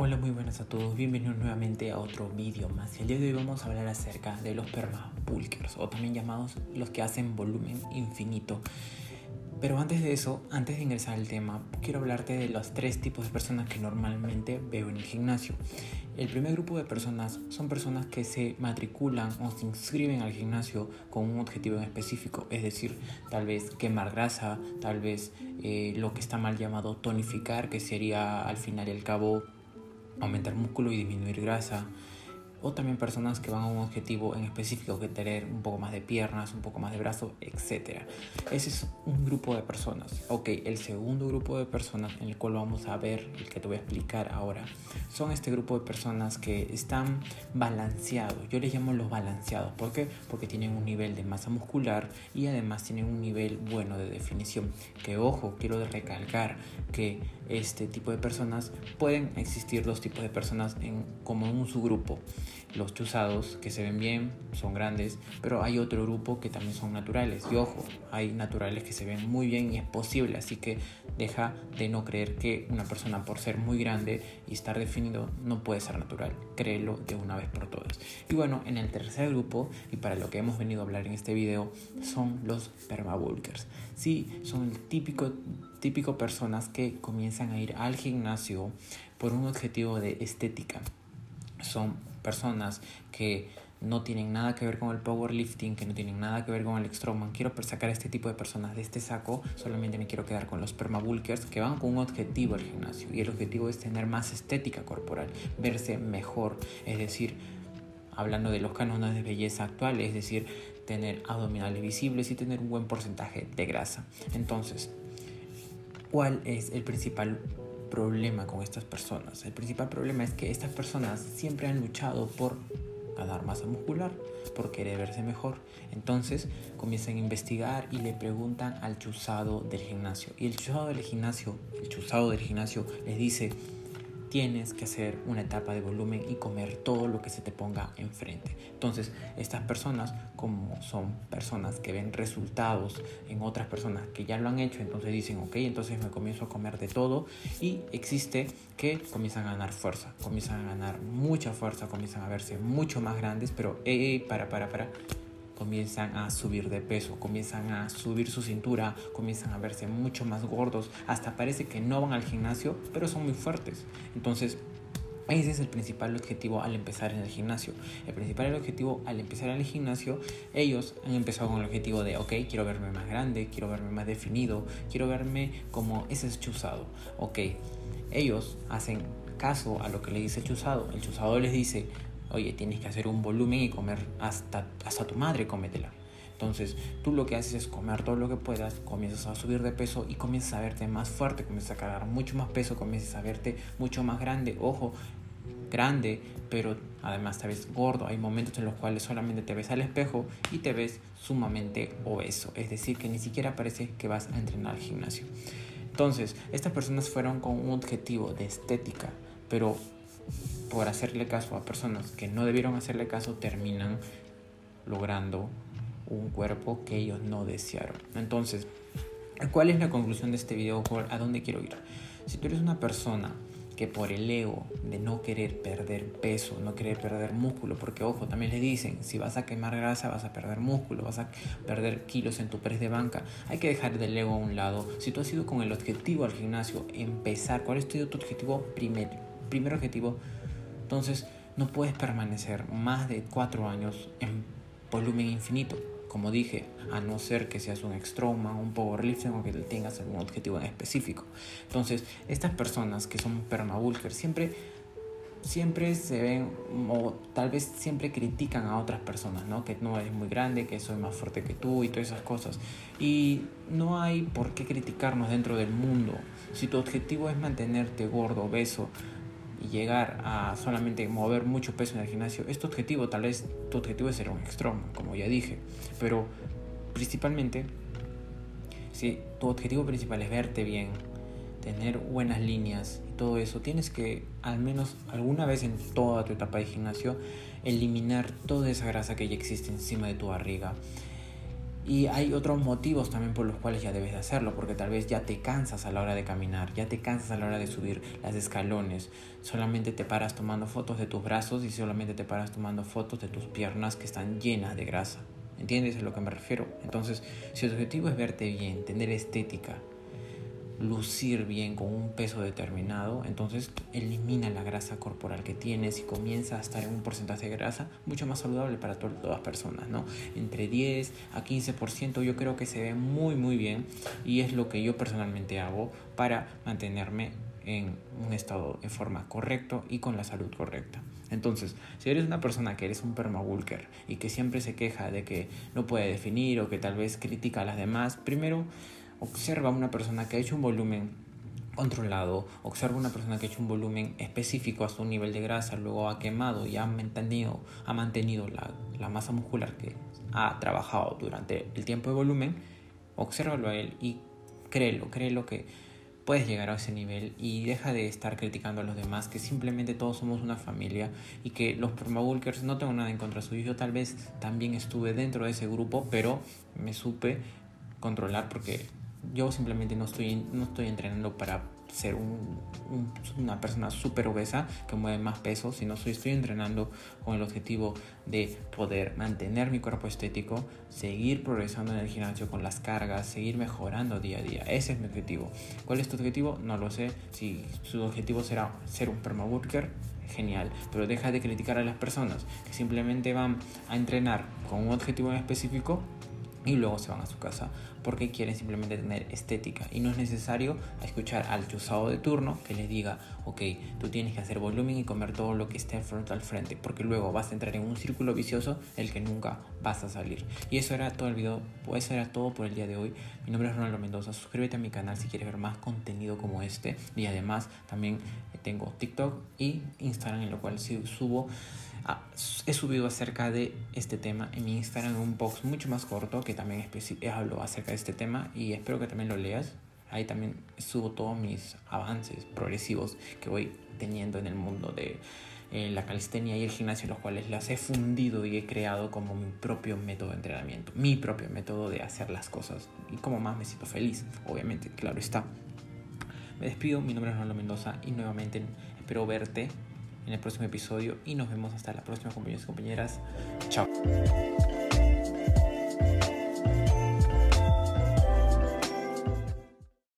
Hola, muy buenas a todos, bienvenidos nuevamente a otro vídeo más. El día de hoy vamos a hablar acerca de los permabulkers o también llamados los que hacen volumen infinito. Pero antes de eso, antes de ingresar al tema, quiero hablarte de los tres tipos de personas que normalmente veo en el gimnasio. El primer grupo de personas son personas que se matriculan o se inscriben al gimnasio con un objetivo en específico, es decir, tal vez quemar grasa, tal vez eh, lo que está mal llamado tonificar, que sería al final y al cabo aumentar músculo y disminuir grasa, o también personas que van a un objetivo en específico, que tener un poco más de piernas, un poco más de brazo, etc. Ese es un grupo de personas. Ok, el segundo grupo de personas en el cual vamos a ver, el que te voy a explicar ahora, son este grupo de personas que están balanceados. Yo les llamo los balanceados. ¿Por qué? Porque tienen un nivel de masa muscular y además tienen un nivel bueno de definición. Que ojo, quiero recalcar que este tipo de personas pueden existir dos tipos de personas en, como en un subgrupo los chuzados que se ven bien, son grandes, pero hay otro grupo que también son naturales. Y ojo, hay naturales que se ven muy bien y es posible, así que deja de no creer que una persona por ser muy grande y estar definido no puede ser natural. Créelo de una vez por todas. Y bueno, en el tercer grupo, y para lo que hemos venido a hablar en este video, son los permabulkers. Sí, son el típico, típico personas que comienzan a ir al gimnasio por un objetivo de estética. Son personas que no tienen nada que ver con el powerlifting, que no tienen nada que ver con el strongman. Quiero sacar a este tipo de personas de este saco, solamente me quiero quedar con los permabulkers que van con un objetivo al gimnasio y el objetivo es tener más estética corporal, verse mejor, es decir, hablando de los cánones de belleza actuales, es decir, tener abdominales visibles y tener un buen porcentaje de grasa. Entonces, ¿cuál es el principal problema con estas personas? El principal problema es que estas personas siempre han luchado por ganar masa muscular, por querer verse mejor. Entonces comienzan a investigar y le preguntan al chuzado del gimnasio. Y el chuzado del gimnasio, el chuzado del gimnasio les dice, tienes que hacer una etapa de volumen y comer todo lo que se te ponga enfrente. Entonces, estas personas, como son personas que ven resultados en otras personas que ya lo han hecho, entonces dicen, ok, entonces me comienzo a comer de todo y existe que comienzan a ganar fuerza, comienzan a ganar mucha fuerza, comienzan a verse mucho más grandes, pero, eh, para, para, para comienzan a subir de peso, comienzan a subir su cintura, comienzan a verse mucho más gordos, hasta parece que no van al gimnasio, pero son muy fuertes. Entonces, ese es el principal objetivo al empezar en el gimnasio. El principal objetivo al empezar en el gimnasio, ellos han empezado con el objetivo de, ok, quiero verme más grande, quiero verme más definido, quiero verme como ese chuzado. Ok, ellos hacen caso a lo que le dice el chuzado. El chuzado les dice, Oye, tienes que hacer un volumen y comer hasta, hasta tu madre, cómetela. Entonces, tú lo que haces es comer todo lo que puedas, comienzas a subir de peso y comienzas a verte más fuerte, comienzas a cargar mucho más peso, comienzas a verte mucho más grande. Ojo, grande, pero además te ves gordo. Hay momentos en los cuales solamente te ves al espejo y te ves sumamente obeso. Es decir, que ni siquiera parece que vas a entrenar al gimnasio. Entonces, estas personas fueron con un objetivo de estética, pero por hacerle caso a personas que no debieron hacerle caso, terminan logrando un cuerpo que ellos no desearon. Entonces, ¿cuál es la conclusión de este video? ¿A dónde quiero ir? Si tú eres una persona que por el ego de no querer perder peso, no querer perder músculo, porque ojo, también le dicen, si vas a quemar grasa vas a perder músculo, vas a perder kilos en tu press de banca, hay que dejar del ego a un lado. Si tú has ido con el objetivo al gimnasio, empezar, ¿cuál es tu objetivo? Primer, primer objetivo, entonces no puedes permanecer más de cuatro años en volumen infinito. Como dije, a no ser que seas un extroma, un powerlifting o que tengas algún objetivo en específico. Entonces, estas personas que son permabulkers siempre siempre se ven o tal vez siempre critican a otras personas, ¿no? Que no eres muy grande, que soy más fuerte que tú y todas esas cosas. Y no hay por qué criticarnos dentro del mundo. Si tu objetivo es mantenerte gordo, obeso, y llegar a solamente mover mucho peso en el gimnasio, es tu objetivo, tal vez tu objetivo es ser un extremo, como ya dije, pero principalmente, si tu objetivo principal es verte bien, tener buenas líneas y todo eso, tienes que al menos alguna vez en toda tu etapa de gimnasio eliminar toda esa grasa que ya existe encima de tu barriga Y hay otros motivos también por los cuales ya debes de hacerlo, porque tal vez ya te cansas a la hora de caminar, ya te cansas a la hora de subir las escalones, solamente te paras tomando fotos de tus brazos y solamente te paras tomando fotos de tus piernas que están llenas de grasa. ¿Entiendes a lo que me refiero? Entonces, si tu objetivo es verte bien, tener estética, lucir bien con un peso determinado, entonces elimina la grasa corporal que tienes y comienza a estar en un porcentaje de grasa mucho más saludable para todas las personas, ¿no? Entre 10 a 15% yo creo que se ve muy muy bien y es lo que yo personalmente hago para mantenerme en un estado de forma correcto y con la salud correcta. Entonces, si eres una persona que eres un permabulker y que siempre se queja de que no puede definir o que tal vez critica a las demás, primero observa a una persona que ha hecho un volumen controlado, observa una persona que ha hecho un volumen específico a su nivel de grasa, luego ha quemado y ha mantenido, ha mantenido la, la masa muscular que ha trabajado durante el tiempo de volumen, obsérvalo a él y créelo, créelo que puedes llegar a ese nivel y deja de estar criticando a los demás, que simplemente todos somos una familia y que los permabulkers no tengo nada en contra suyo. Yo tal vez también estuve dentro de ese grupo, pero me supe controlar porque yo simplemente no estoy, no estoy entrenando para ser una persona súper obesa que mueve más peso, sino estoy, estoy entrenando con el objetivo de poder mantener mi cuerpo estético, seguir progresando en el gimnasio con las cargas, seguir mejorando día a día. Ese es mi objetivo. ¿Cuál es tu objetivo? No lo sé. Si su objetivo será ser un permaworker, genial, pero deja de criticar a las personas que simplemente van a entrenar con un objetivo en específico y luego se van a su casa porque quieren simplemente tener estética. Y no es necesario escuchar al chuzado de turno que les diga ok tú tienes que hacer volumen y comer todo lo que esté frente al frente porque luego vas a entrar en un círculo vicioso del que nunca vas a salir. Y eso era todo el video eso era todo por el día de hoy. Mi nombre es Ronaldo Mendoza suscríbete a mi canal si quieres ver más contenido como este. Y además también tengo TikTok y Instagram en lo cual subo he subido acerca de este tema en mi Instagram un post mucho más corto que también hablo acerca de este tema y espero que también lo leas. Ahí también subo todos mis avances progresivos que voy teniendo en el mundo de eh, la calistenia y el gimnasio, los cuales las he fundido y he creado como mi propio método de entrenamiento, mi propio método de hacer las cosas y como más me siento feliz, obviamente, claro está. Me despido, mi nombre es Ronaldo Mendoza y nuevamente espero verte en el próximo episodio y nos vemos hasta la próxima compañeros y compañeras. Chao.